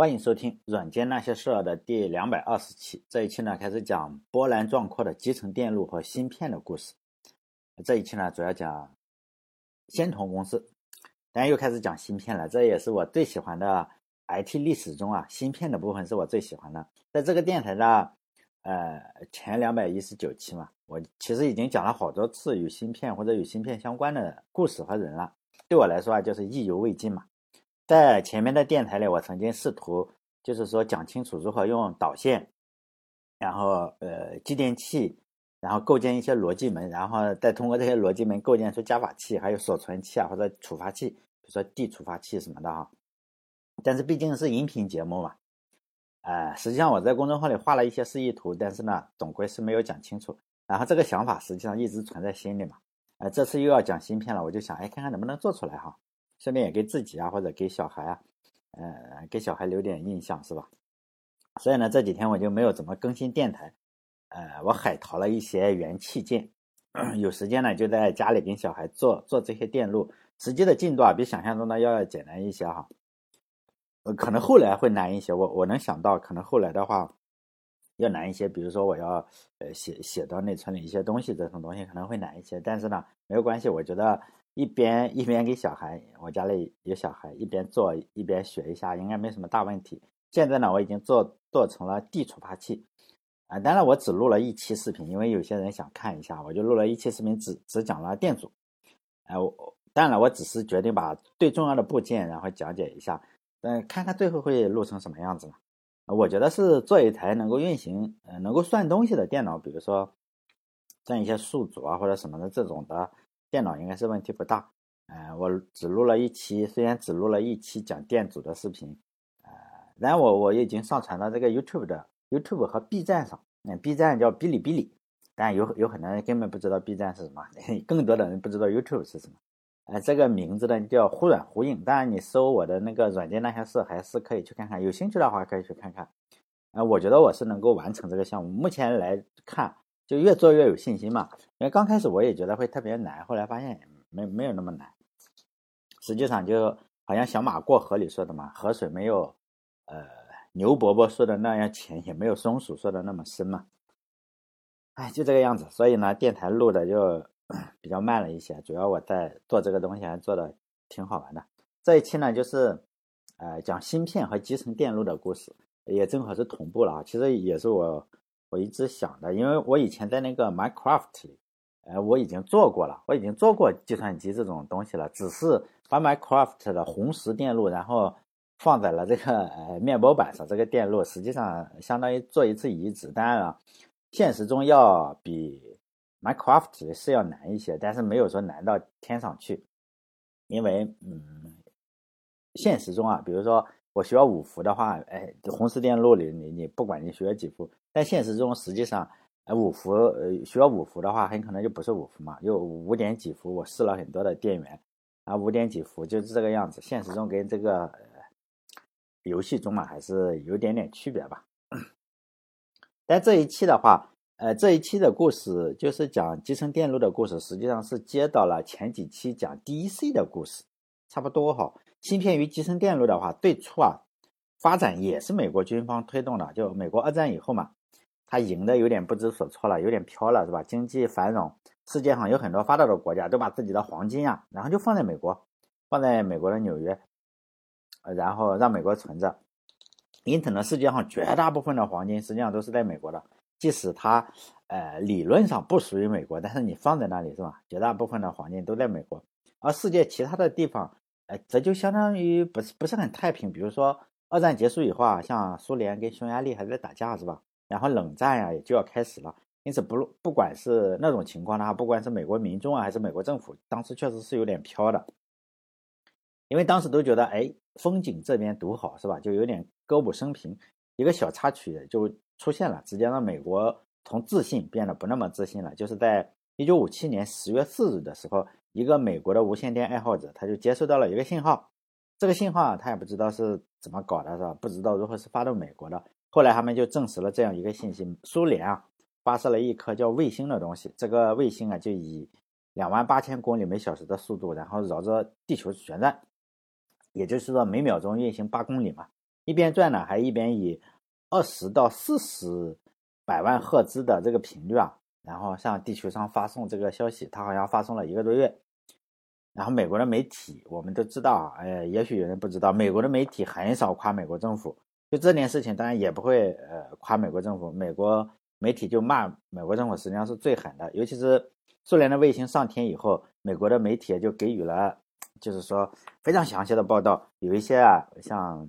欢迎收听《软件那些事儿》的第两百二十期。这一期呢，开始讲波澜壮阔的集成电路和芯片的故事。这一期呢，主要讲仙童公司，当然又开始讲芯片了。这也是我最喜欢的 IT 历史中啊，芯片的部分是我最喜欢的。在这个电台的呃前两百一十九期嘛，我其实已经讲了好多次与芯片或者与芯片相关的故事和人了。对我来说啊，就是意犹未尽嘛。在前面的电台里，我曾经试图就是说讲清楚如何用导线，然后呃继电器，然后构建一些逻辑门，然后再通过这些逻辑门构建出加法器，还有锁存器啊或者触发器，比如说 D 触发器什么的哈。但是毕竟是音频节目嘛，呃，实际上我在公众号里画了一些示意图，但是呢，总归是没有讲清楚。然后这个想法实际上一直存在心里嘛，呃，这次又要讲芯片了，我就想，哎，看看能不能做出来哈。顺便也给自己啊，或者给小孩啊，呃，给小孩留点印象是吧？所以呢，这几天我就没有怎么更新电台，呃，我海淘了一些元器件，有时间呢就在家里跟小孩做做这些电路，实际的进度啊比想象中的要简单一些哈，呃，可能后来会难一些，我我能想到可能后来的话要难一些，比如说我要呃写写到内存里一些东西，这种东西可能会难一些，但是呢没有关系，我觉得。一边一边给小孩，我家里有小孩，一边做一边学一下，应该没什么大问题。现在呢，我已经做做成了 D 触发器，啊，当然我只录了一期视频，因为有些人想看一下，我就录了一期视频，只只讲了电阻。哎，我当然我只是决定把最重要的部件然后讲解一下，嗯，看看最后会录成什么样子嘛。我觉得是做一台能够运行、呃，能够算东西的电脑，比如说算一些数组啊或者什么的这种的。电脑应该是问题不大，呃，我只录了一期，虽然只录了一期讲电阻的视频，呃，然后我我已经上传到这个 YouTube 的 YouTube 和 B 站上，那 B 站叫哔哩哔哩，但有有很多人根本不知道 B 站是什么，更多的人不知道 YouTube 是什么，呃，这个名字呢叫忽软忽硬，当然你搜我的那个软件那些事还是可以去看看，有兴趣的话可以去看看，呃，我觉得我是能够完成这个项目，目前来看。就越做越有信心嘛，因为刚开始我也觉得会特别难，后来发现没没有那么难。实际上就好像小马过河里说的嘛，河水没有呃牛伯伯说的那样浅，也没有松鼠说的那么深嘛。哎，就这个样子。所以呢，电台录的就比较慢了一些，主要我在做这个东西还做的挺好玩的。这一期呢，就是呃讲芯片和集成电路的故事，也正好是同步了啊。其实也是我。我一直想的，因为我以前在那个 Minecraft 里，呃，我已经做过了，我已经做过计算机这种东西了，只是把 Minecraft 的红石电路，然后放在了这个呃面包板上，这个电路实际上相当于做一次移植。当然了，现实中要比 Minecraft 是要难一些，但是没有说难到天上去，因为嗯，现实中啊，比如说我需要五伏的话，哎，红石电路里你你不管你学几伏。在现实中，实际上，呃，五伏，呃，需要五伏的话，很可能就不是五伏嘛，就五点几伏。我试了很多的电源，啊，五点几伏就是这个样子。现实中跟这个游戏中嘛，还是有点点区别吧。但这一期的话，呃，这一期的故事就是讲集成电路的故事，实际上是接到了前几期讲 DC 的故事，差不多哈。芯片与集成电路的话，最初啊，发展也是美国军方推动的，就美国二战以后嘛。他赢的有点不知所措了，有点飘了，是吧？经济繁荣，世界上有很多发达的国家都把自己的黄金啊，然后就放在美国，放在美国的纽约，然后让美国存着。因此呢，世界上绝大部分的黄金实际上都是在美国的，即使它呃理论上不属于美国，但是你放在那里是吧？绝大部分的黄金都在美国，而世界其他的地方，呃，这就相当于不是不是很太平。比如说二战结束以后啊，像苏联跟匈牙利还在打架，是吧？然后冷战呀也就要开始了，因此不不管是那种情况的话，不管是美国民众啊还是美国政府，当时确实是有点飘的，因为当时都觉得哎风景这边独好是吧？就有点歌舞升平，一个小插曲就出现了，直接让美国从自信变得不那么自信了。就是在一九五七年十月四日的时候，一个美国的无线电爱好者他就接收到了一个信号，这个信号啊他也不知道是怎么搞的，是吧？不知道如何是发到美国的。后来他们就证实了这样一个信息：苏联啊发射了一颗叫卫星的东西，这个卫星啊就以两万八千公里每小时的速度，然后绕着地球旋转，也就是说每秒钟运行八公里嘛。一边转呢，还一边以二十到四十百万赫兹的这个频率啊，然后向地球上发送这个消息。它好像发送了一个多月。然后美国的媒体我们都知道啊，哎，也许有人不知道，美国的媒体很少夸美国政府。就这件事情，当然也不会呃夸美国政府，美国媒体就骂美国政府，实际上是最狠的。尤其是苏联的卫星上天以后，美国的媒体就给予了，就是说非常详细的报道。有一些啊，像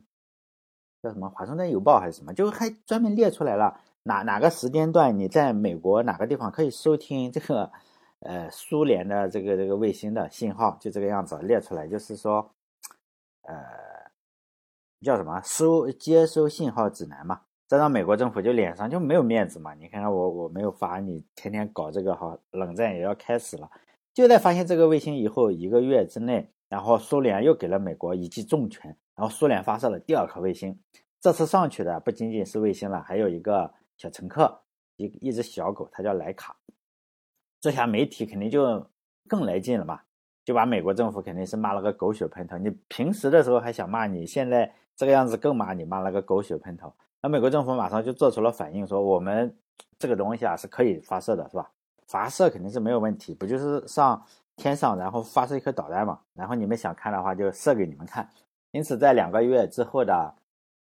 叫什么《华盛顿邮报》还是什么，就还专门列出来了哪哪个时间段你在美国哪个地方可以收听这个呃苏联的这个这个卫星的信号，就这个样子列出来，就是说呃。叫什么收接收信号指南嘛？这让美国政府就脸上就没有面子嘛？你看看我我没有发，你天天搞这个哈，冷战也要开始了。就在发现这个卫星以后一个月之内，然后苏联又给了美国一记重拳，然后苏联发射了第二颗卫星。这次上去的不仅仅是卫星了，还有一个小乘客，一一只小狗，它叫莱卡。这下媒体肯定就更来劲了嘛，就把美国政府肯定是骂了个狗血喷头。你平时的时候还想骂你，现在。这个样子更骂你骂了个狗血喷头，那美国政府马上就做出了反应，说我们这个东西啊是可以发射的，是吧？发射肯定是没有问题，不就是上天上然后发射一颗导弹嘛？然后你们想看的话就射给你们看。因此，在两个月之后的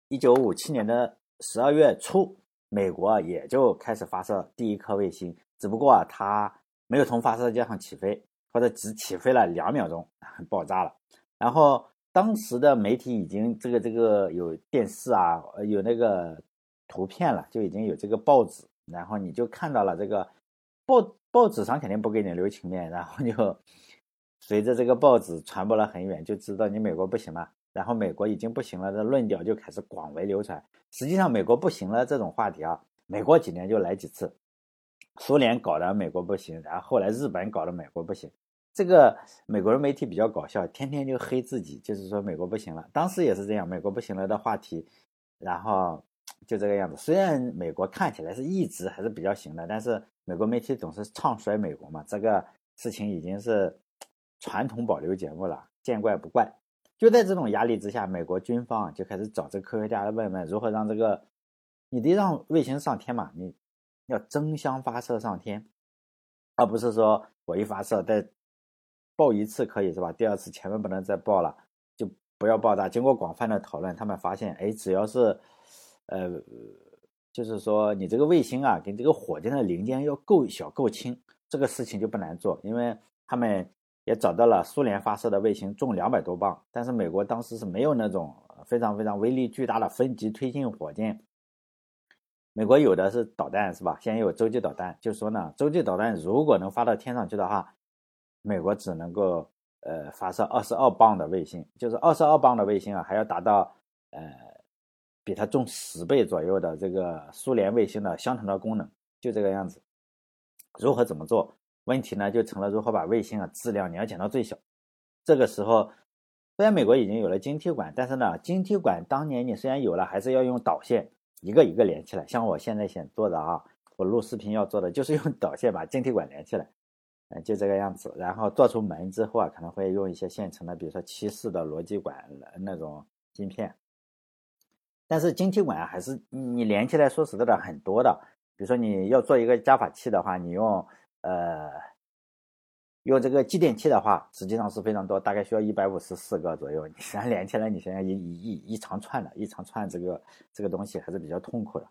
1957年的十二月初，美国也就开始发射第一颗卫星，只不过它没有从发射架上起飞，或者只起飞了两秒钟 爆炸了，然后。当时的媒体已经这个这个有电视啊，有那个图片了，就已经有这个报纸，然后你就看到了这个报报纸上肯定不给你留情面，然后就随着这个报纸传播了很远，就知道你美国不行了，然后美国已经不行了，的论调就开始广为流传。实际上美国不行了这种话题啊，美国几年就来几次，苏联搞的美国不行，然后后来日本搞的美国不行。这个美国的媒体比较搞笑，天天就黑自己，就是说美国不行了。当时也是这样，美国不行了的话题，然后就这个样子。虽然美国看起来是一直还是比较行的，但是美国媒体总是唱衰美国嘛。这个事情已经是传统保留节目了，见怪不怪。就在这种压力之下，美国军方就开始找这科学家来问问如何让这个，你得让卫星上天嘛，你要争相发射上天，而不是说我一发射在。爆一次可以是吧？第二次千万不能再爆了，就不要爆炸。经过广泛的讨论，他们发现，哎，只要是，呃，就是说你这个卫星啊，跟这个火箭的零件要够小够轻，这个事情就不难做。因为他们也找到了苏联发射的卫星重两百多磅，但是美国当时是没有那种非常非常威力巨大的分级推进火箭。美国有的是导弹是吧？现在有洲际导弹，就说呢，洲际导弹如果能发到天上去的话。美国只能够呃发射二十二磅的卫星，就是二十二磅的卫星啊，还要达到呃比它重十倍左右的这个苏联卫星的相同的功能，就这个样子。如何怎么做？问题呢就成了如何把卫星啊质量你要减到最小。这个时候，虽然美国已经有了晶体管，但是呢，晶体管当年你虽然有了，还是要用导线一个一个连起来。像我现在想做的啊，我录视频要做的就是用导线把晶体管连起来。嗯，就这个样子。然后做出门之后啊，可能会用一些现成的，比如说七四的逻辑管那种晶片。但是晶体管还是你连起来，说实在的很多的。比如说你要做一个加法器的话，你用呃用这个继电器的话，实际上是非常多，大概需要一百五十四个左右。你实际上连起来，你现在一一一一长串的，一长串这个这个东西还是比较痛苦的。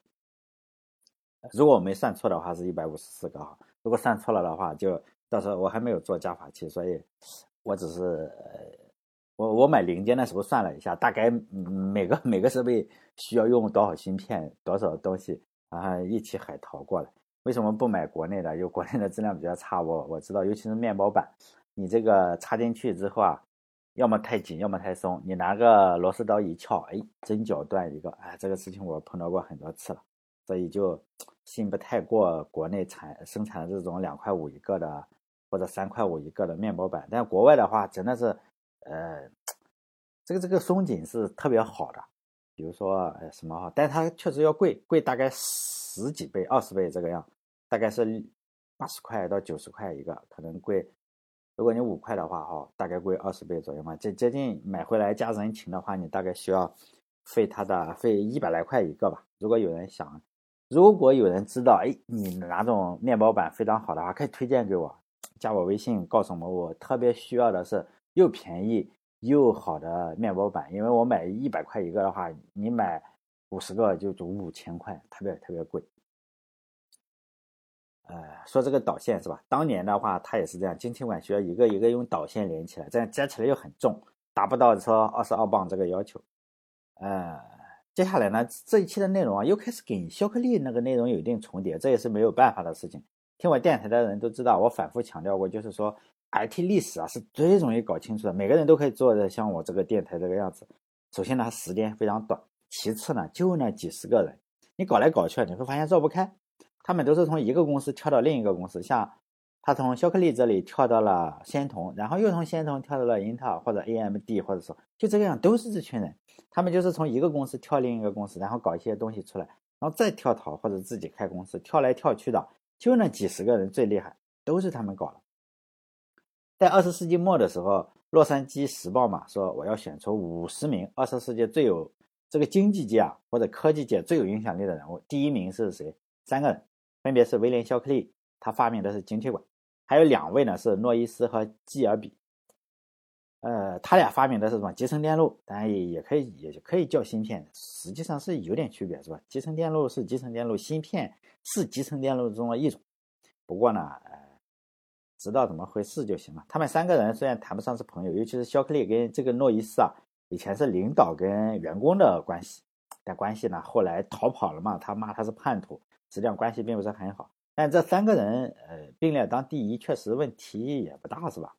如果我没算错的话，是一百五十四个哈。如果算错了的话，就。到时候我还没有做加法器，所以我只是我我买零件的时候算了一下，大概每个 每个设备需要用多少芯片，多少东西，然后一起海淘过来。为什么不买国内的？因为国内的质量比较差。我我知道，尤其是面包板，你这个插进去之后啊，要么太紧，要么太松。你拿个螺丝刀一撬，哎，针脚断一个。哎，这个事情我碰到过很多次了，所以就 信不太过国内产生产的这种两块五一个的。或者三块五一个的面包板，但国外的话真的是，呃，这个这个松紧是特别好的。比如说呃什么哈，但它确实要贵，贵大概十几倍、二十倍这个样，大概是八十块到九十块一个，可能贵。如果你五块的话哈，大概贵二十倍左右嘛，接接近买回来加人情的话，你大概需要费他的费一百来块一个吧。如果有人想，如果有人知道，哎，你哪种面包板非常好的话，可以推荐给我，加我微信，告诉我，我特别需要的是又便宜又好的面包板，因为我买一百块一个的话，你买五十个就就五千块，特别特别贵。呃，说这个导线是吧？当年的话，它也是这样，晶体管需要一个一个用导线连起来，这样接起来又很重，达不到说二十二磅这个要求。呃，接下来呢，这一期的内容啊，又开始跟肖克力那个内容有一定重叠，这也是没有办法的事情。听我电台的人都知道，我反复强调过，就是说 IT 历史啊是最容易搞清楚的，每个人都可以做的像我这个电台这个样子。首先呢，时间非常短；其次呢，就那几十个人，你搞来搞去，你会发现绕不开。他们都是从一个公司跳到另一个公司，像他从肖克利这里跳到了仙童，然后又从仙童跳到了英特尔或者 AMD，或者说就这个样，都是这群人。他们就是从一个公司跳另一个公司，然后搞一些东西出来，然后再跳槽或者自己开公司，跳来跳去的，就那几十个人最厉害，都是他们搞的。在二十世纪末的时候，《洛杉矶时报》嘛说我要选出五十名二十世纪最有这个经济界啊或者科技界最有影响力的人物，第一名是谁？三个人。分别是威廉·肖克利，他发明的是晶体管；还有两位呢，是诺伊斯和基尔比。呃，他俩发明的是什么？集成电路，当然也也可以，也可以叫芯片，实际上是有点区别，是吧？集成电路是集成电路，芯片是集成电路中的一种。不过呢，呃，知道怎么回事就行了。他们三个人虽然谈不上是朋友，尤其是肖克利跟这个诺伊斯啊，以前是领导跟员工的关系，但关系呢后来逃跑了嘛，他骂他是叛徒。实际上关系并不是很好，但这三个人，呃，并列当第一，确实问题也不大，是吧？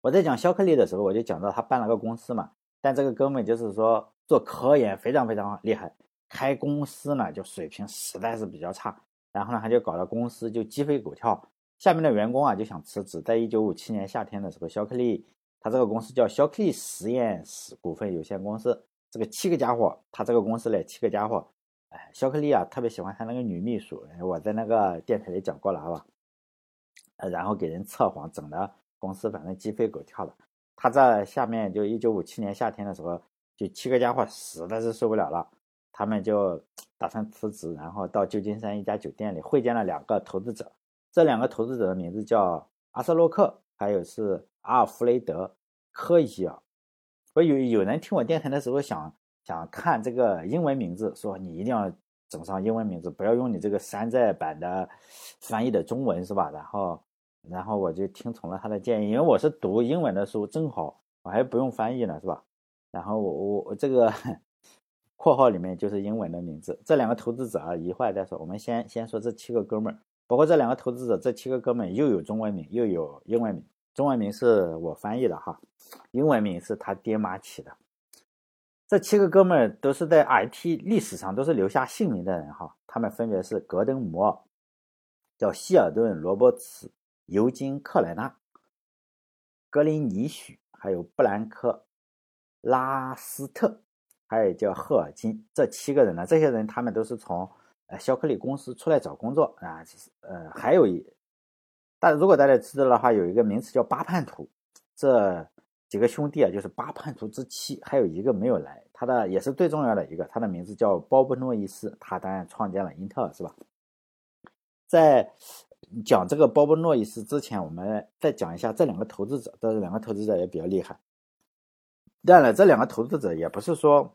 我在讲肖克利的时候，我就讲到他办了个公司嘛，但这个哥们就是说做科研非常非常厉害，开公司呢就水平实在是比较差，然后呢他就搞了公司就鸡飞狗跳，下面的员工啊就想辞职，在一九五七年夏天的时候，肖克利他这个公司叫肖克利实验室股份有限公司，这个七个家伙，他这个公司嘞七个家伙。哎，肖克利啊，特别喜欢他那个女秘书，我在那个电台里讲过了，好吧？然后给人测谎，整的公司反正鸡飞狗跳的。他在下面就一九五七年夏天的时候，就七个家伙实在是受不了了，他们就打算辞职，然后到旧金山一家酒店里会见了两个投资者。这两个投资者的名字叫阿瑟洛克，还有是阿尔弗雷德科伊尔。我有有人听我电台的时候想。想看这个英文名字，说你一定要整上英文名字，不要用你这个山寨版的翻译的中文，是吧？然后，然后我就听从了他的建议，因为我是读英文的书，正好我还不用翻译呢，是吧？然后我我这个括号里面就是英文的名字。这两个投资者啊，一会儿再说。我们先先说这七个哥们儿，包括这两个投资者，这七个哥们儿又有中文名又有英文名，中文名是我翻译的哈，英文名是他爹妈起的。这七个哥们儿都是在 IT 历史上都是留下姓名的人哈，他们分别是格登·摩尔、叫希尔顿·罗伯茨、尤金·克莱纳、格林尼许，还有布兰克·拉斯特，还有叫赫尔金。这七个人呢，这些人他们都是从呃肖克利公司出来找工作啊，呃，还有一，大如果大家知道的话，有一个名词叫八叛徒，这。几个兄弟啊，就是八叛徒之七，还有一个没有来，他的也是最重要的一个，他的名字叫鲍勃诺伊斯，他当然创建了英特尔，是吧？在讲这个鲍勃诺伊斯之前，我们再讲一下这两个投资者，这两个投资者也比较厉害。当然，这两个投资者也不是说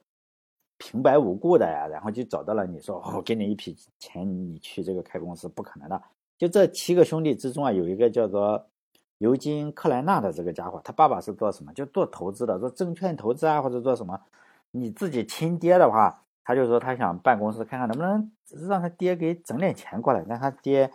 平白无故的呀，然后就找到了你说，我给你一笔钱，你去这个开公司，不可能的。就这七个兄弟之中啊，有一个叫做。尤金·克莱纳的这个家伙，他爸爸是做什么？就做投资的，做证券投资啊，或者做什么？你自己亲爹的话，他就说他想办公司，看看能不能让他爹给整点钱过来。让他爹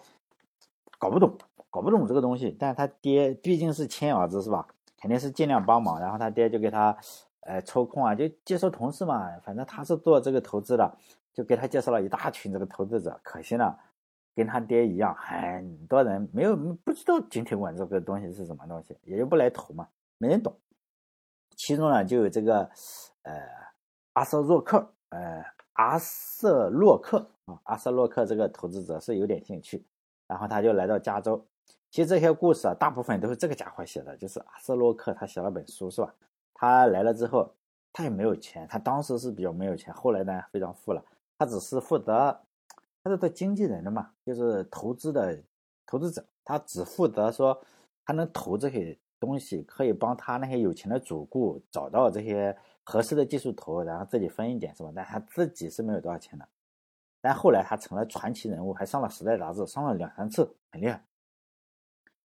搞不懂，搞不懂这个东西。但是他爹毕竟是亲儿子，是吧？肯定是尽量帮忙。然后他爹就给他，呃，抽空啊，就介绍同事嘛。反正他是做这个投资的，就给他介绍了一大群这个投资者。可惜呢。跟他爹一样，很多人没有不知道晶体管这个东西是什么东西，也就不来投嘛，没人懂。其中呢，就有这个呃阿瑟洛克，呃阿瑟洛克啊，阿瑟洛克这个投资者是有点兴趣，然后他就来到加州。其实这些故事啊，大部分都是这个家伙写的，就是阿瑟洛克他写了本书是吧？他来了之后，他也没有钱，他当时是比较没有钱，后来呢非常富了。他只是负责，他是做经纪人的嘛，就是投资的投资者，他只负责说他能投这些东西，可以帮他那些有钱的主顾找到这些合适的技术投，然后自己分一点是吧？但他自己是没有多少钱的。但后来他成了传奇人物，还上了《时代》杂志，上了两三次，很厉害。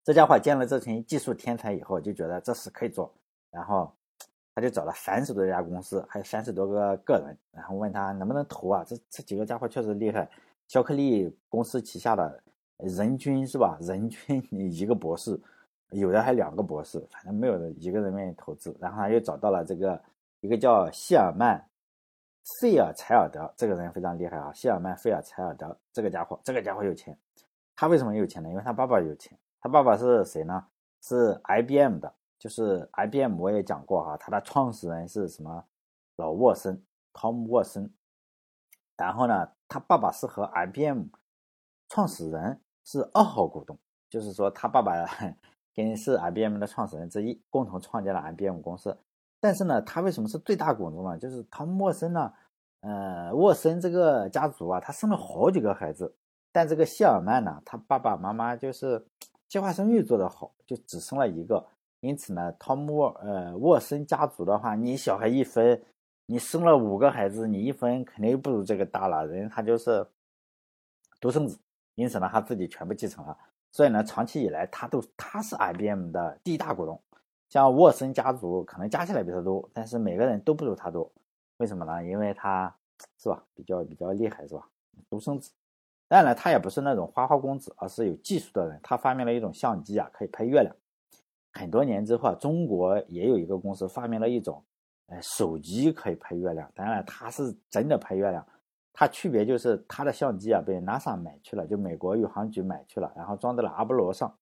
这家伙见了这群技术天才以后，就觉得这事可以做，然后他就找了三十多家公司，还有三十多个个人，然后问他能不能投啊？这这几个家伙确实厉害。肖克利公司旗下的人均是吧？人均一个博士，有的还两个博士，反正没有一个人愿意投资。然后他又找到了这个一个叫谢尔曼。费尔柴尔德这个人非常厉害啊，谢尔曼·费尔柴尔德这个家伙，这个家伙有钱。他为什么有钱呢？因为他爸爸有钱。他爸爸是谁呢？是 IBM 的，就是 IBM 我也讲过哈，他的创始人是什么？老沃森，汤姆·沃森。然后呢，他爸爸是和 IBM 创始人是二号股东，就是说他爸爸 跟是 IBM 的创始人之一，共同创建了 IBM 公司。但是呢，他为什么是最大股东呢？就是汤姆沃森呢，呃，沃森这个家族啊，他生了好几个孩子，但这个谢尔曼呢，他爸爸妈妈就是计划生育做得好，就只生了一个。因此呢，汤姆沃呃沃森家族的话，你小孩一分，你生了五个孩子，你一分肯定不如这个大了。人他就是独生子，因此呢，他自己全部继承了。所以呢，长期以来他都他是 IBM 的第一大股东。像沃森家族可能加起来比他多，但是每个人都不如他多，为什么呢？因为他是吧，比较比较厉害是吧？独生子，当然他也不是那种花花公子，而是有技术的人。他发明了一种相机啊，可以拍月亮。很多年之后，中国也有一个公司发明了一种，呃，手机可以拍月亮。当然，他是真的拍月亮。它区别就是他的相机啊被 NASA 买去了，就美国宇航局买去了，然后装在了阿波罗上，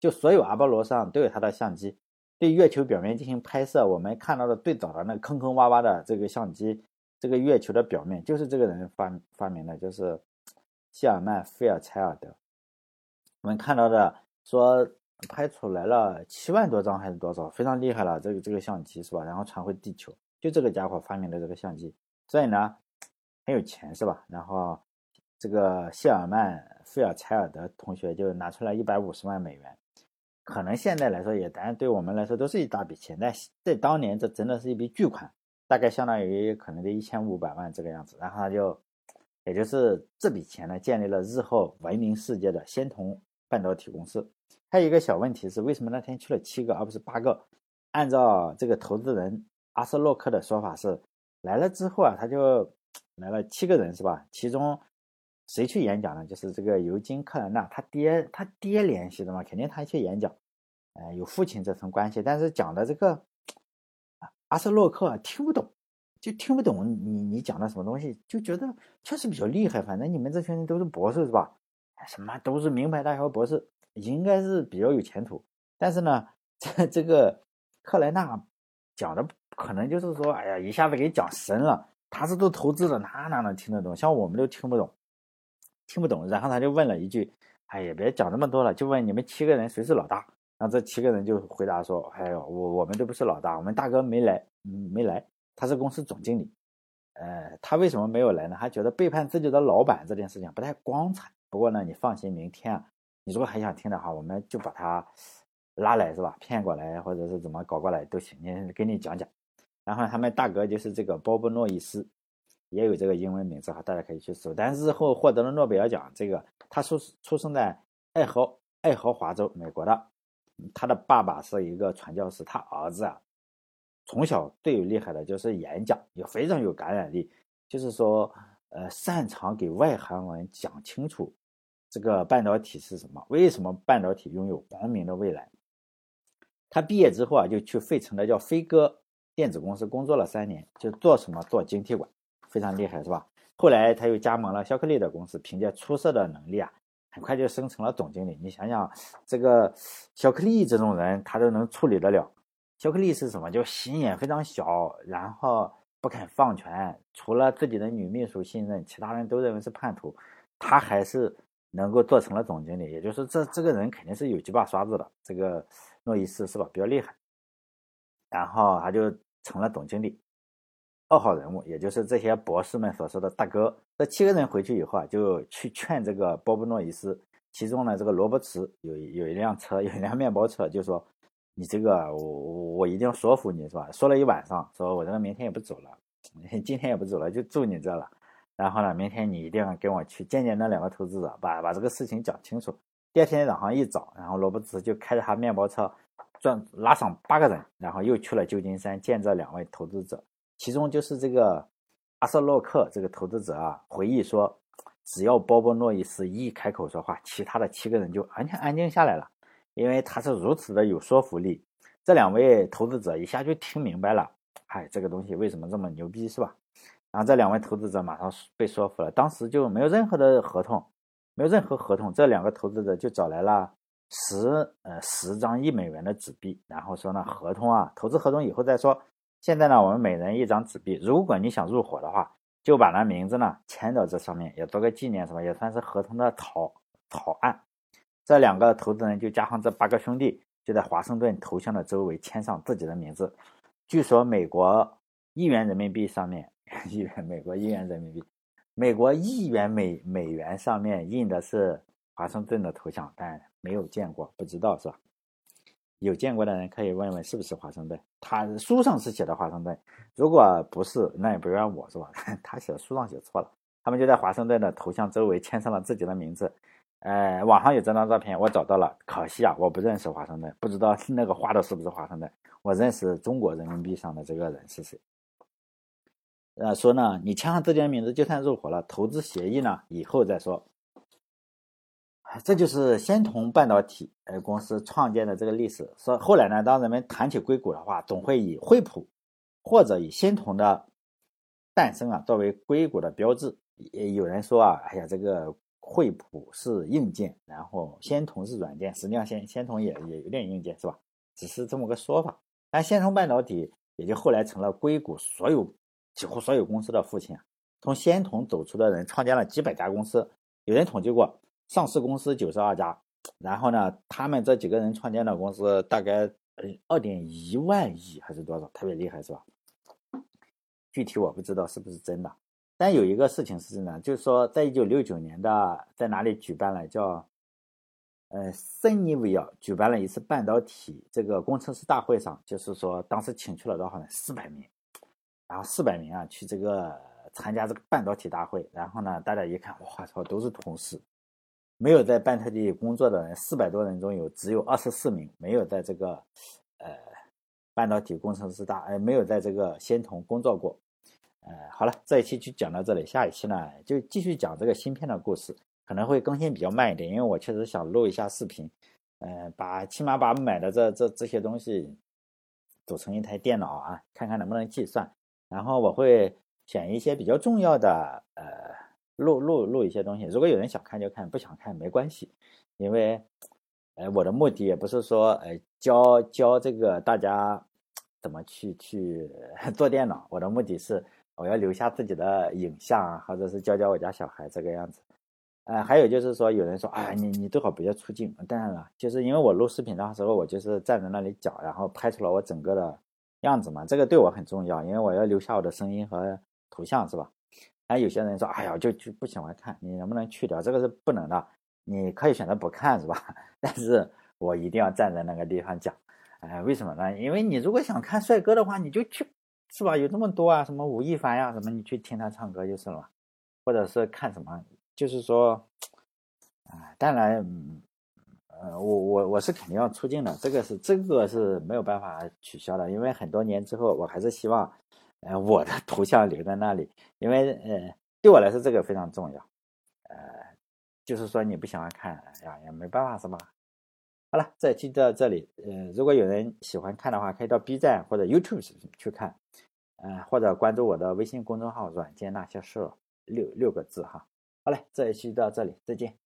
就所有阿波罗上都有他的相机。对月球表面进行拍摄，我们看到的最早的那坑坑洼洼的这个相机，这个月球的表面就是这个人发发明的，就是谢尔曼·费尔柴尔德。我们看到的说拍出来了七万多张还是多少，非常厉害了，这个这个相机是吧？然后传回地球，就这个家伙发明的这个相机，所以呢很有钱是吧？然后这个谢尔曼·费尔柴尔德同学就拿出来一百五十万美元。可能现在来说也，当然对我们来说都是一大笔钱，但在当年这真的是一笔巨款，大概相当于可能得一千五百万这个样子。然后他就，也就是这笔钱呢，建立了日后闻名世界的仙童半导体公司。还有一个小问题是，为什么那天去了七个而不是八个？按照这个投资人阿斯洛克的说法是，来了之后啊，他就 来了七个人是吧？其中。谁去演讲呢？就是这个尤金·克莱纳，他爹，他爹联系的嘛，肯定他去演讲，呃，有父亲这层关系。但是讲的这个阿斯洛克听不懂，就听不懂你你讲的什么东西，就觉得确实比较厉害。反正你们这群人都是博士是吧？什么都是名牌大学博士，应该是比较有前途。但是呢，这这个克莱纳讲的可能就是说，哎呀，一下子给讲神了。他是做投资的，哪哪能听得懂？像我们都听不懂。听不懂，然后他就问了一句：“哎呀，别讲那么多了，就问你们七个人谁是老大？”然后这七个人就回答说：“哎呦，我我们都不是老大，我们大哥没来，嗯，没来，他是公司总经理。呃，他为什么没有来呢？他觉得背叛自己的老板这件事情不太光彩。不过呢，你放心，明天啊，你如果还想听的话，我们就把他拉来，是吧？骗过来，或者是怎么搞过来都行，你给你讲讲。然后他们大哥就是这个鲍勃诺伊斯。”也有这个英文名字哈，大家可以去搜。但日后获得了诺贝尔奖，这个他出出生在爱荷爱荷华州，美国的。他的爸爸是一个传教士，他儿子啊，从小最有厉害的就是演讲，也非常有感染力，就是说，呃，擅长给外行人讲清楚这个半导体是什么，为什么半导体拥有光明的未来。他毕业之后啊，就去费城的叫飞鸽电子公司工作了三年，就做什么做晶体管。非常厉害是吧？后来他又加盟了肖克利的公司，凭借出色的能力啊，很快就升成了总经理。你想想，这个肖克利这种人，他都能处理得了。肖克利是什么？就心眼非常小，然后不肯放权，除了自己的女秘书信任，其他人都认为是叛徒，他还是能够做成了总经理。也就是这这个人肯定是有几把刷子的。这个诺伊斯是吧？比较厉害，然后他就成了总经理。二号人物，也就是这些博士们所说的大哥。这七个人回去以后啊，就去劝这个波布诺伊斯。其中呢，这个罗伯茨有有一辆车，有一辆面包车，就说：“你这个，我我一定要说服你，是吧？”说了一晚上，说我这个明天也不走了，今天也不走了，就住你这了。然后呢，明天你一定要跟我去见见那两个投资者，把把这个事情讲清楚。第二天早上一早，然后罗伯茨就开着他面包车，转拉上八个人，然后又去了旧金山见这两位投资者。其中就是这个阿瑟洛克这个投资者啊，回忆说。只要波波诺伊斯一开口说话，其他的七个人就完全安静下来了，因为他是如此的有说服力。这两位投资者一下就听明白了，哎，这个东西为什么这么牛逼，是吧？然后这两位投资者马上被说服了，当时就没有任何的合同，没有任何合同，这两个投资者就找来了十呃十张一美元的纸币，然后说呢，合同啊，投资合同以后再说，现在呢，我们每人一张纸币，如果你想入伙的话。就把那名字呢签到这上面，也做个纪念，什么也算是合同的草草案。这两个投资人就加上这八个兄弟，就在华盛顿头像的周围签上自己的名字。据说美国一元人民币上面，一元美国一元人民币，美国一元美美元上面印的是华盛顿的头像，但没有见过，不知道是吧？有见过的人可以问问是不是华盛顿？他书上是写的华盛顿，如果不是，那也不怨我是吧？他写的书上写错了。他们就在华盛顿的头像周围签上了自己的名字。呃，网上有这张照片，我找到了，可惜啊，我不认识华盛顿，不知道那个画的是不是华盛顿。我认识中国人民币上的这个人是谁？呃，说呢，你签上自己的名字就算入伙了，投资协议呢以后再说。这就是仙童半导体呃公司创建的这个历史。说后来呢，当人们谈起硅谷的话，总会以惠普或者以仙童的诞生啊作为硅谷的标志。也有人说啊，哎呀，这个惠普是硬件，然后仙童是软件。实际上，仙仙童也也有点硬件，是吧？只是这么个说法。但仙童半导体也就后来成了硅谷所有几乎所有公司的父亲。从仙童走出的人，创建了几百家公司。有人统计过。上市公司九十二家，然后呢，他们这几个人创建的公司大概二点一万亿还是多少，特别厉害是吧？具体我不知道是不是真的，但有一个事情是真的，就是说在一九六九年的在哪里举办了叫呃森尼维尔举办了一次半导体这个工程师大会上，就是说当时请去了多少人？四百名，然后四百名啊去这个参加这个半导体大会，然后呢，大家一看，我操，都是同事。没有在半导体工作的人，四百多人中有只有二十四名没有在这个，呃，半导体工程师大，呃，没有在这个仙童工作过。呃，好了，这一期就讲到这里，下一期呢就继续讲这个芯片的故事，可能会更新比较慢一点，因为我确实想录一下视频，呃，把起码把买的这这这些东西组成一台电脑啊，看看能不能计算，然后我会选一些比较重要的，呃。录录录一些东西，如果有人想看就看，不想看没关系，因为，呃，我的目的也不是说，呃，教教这个大家怎么去去做电脑，我的目的是我要留下自己的影像，或者是教教我家小孩这个样子。呃，还有就是说，有人说，哎，你你最好不要出镜。当然了，就是因为我录视频的时候，我就是站在那里讲，然后拍出了我整个的样子嘛，这个对我很重要，因为我要留下我的声音和图像，是吧？还有些人说：“哎呀，就就不喜欢看，你能不能去掉？这个是不能的，你可以选择不看，是吧？但是我一定要站在那个地方讲，哎，为什么呢？因为你如果想看帅哥的话，你就去，是吧？有这么多啊，什么吴亦凡呀，什么你去听他唱歌就是了，或者是看什么，就是说，啊，当然，呃，我我我是肯定要出镜的，这个是这个是没有办法取消的，因为很多年之后，我还是希望。”呃，我的 图像留在那里，因为呃，对我来说这个非常重要。呃，就是说你不喜欢看呀，也没办法，是吧？好了，这一期到这里。呃，如果有人喜欢看的话，可以到 B 站或者 YouTube 去看，呃，或者关注我的微信公众号“软件那些事”，六六个字哈。好嘞，这一期就到这里，再见。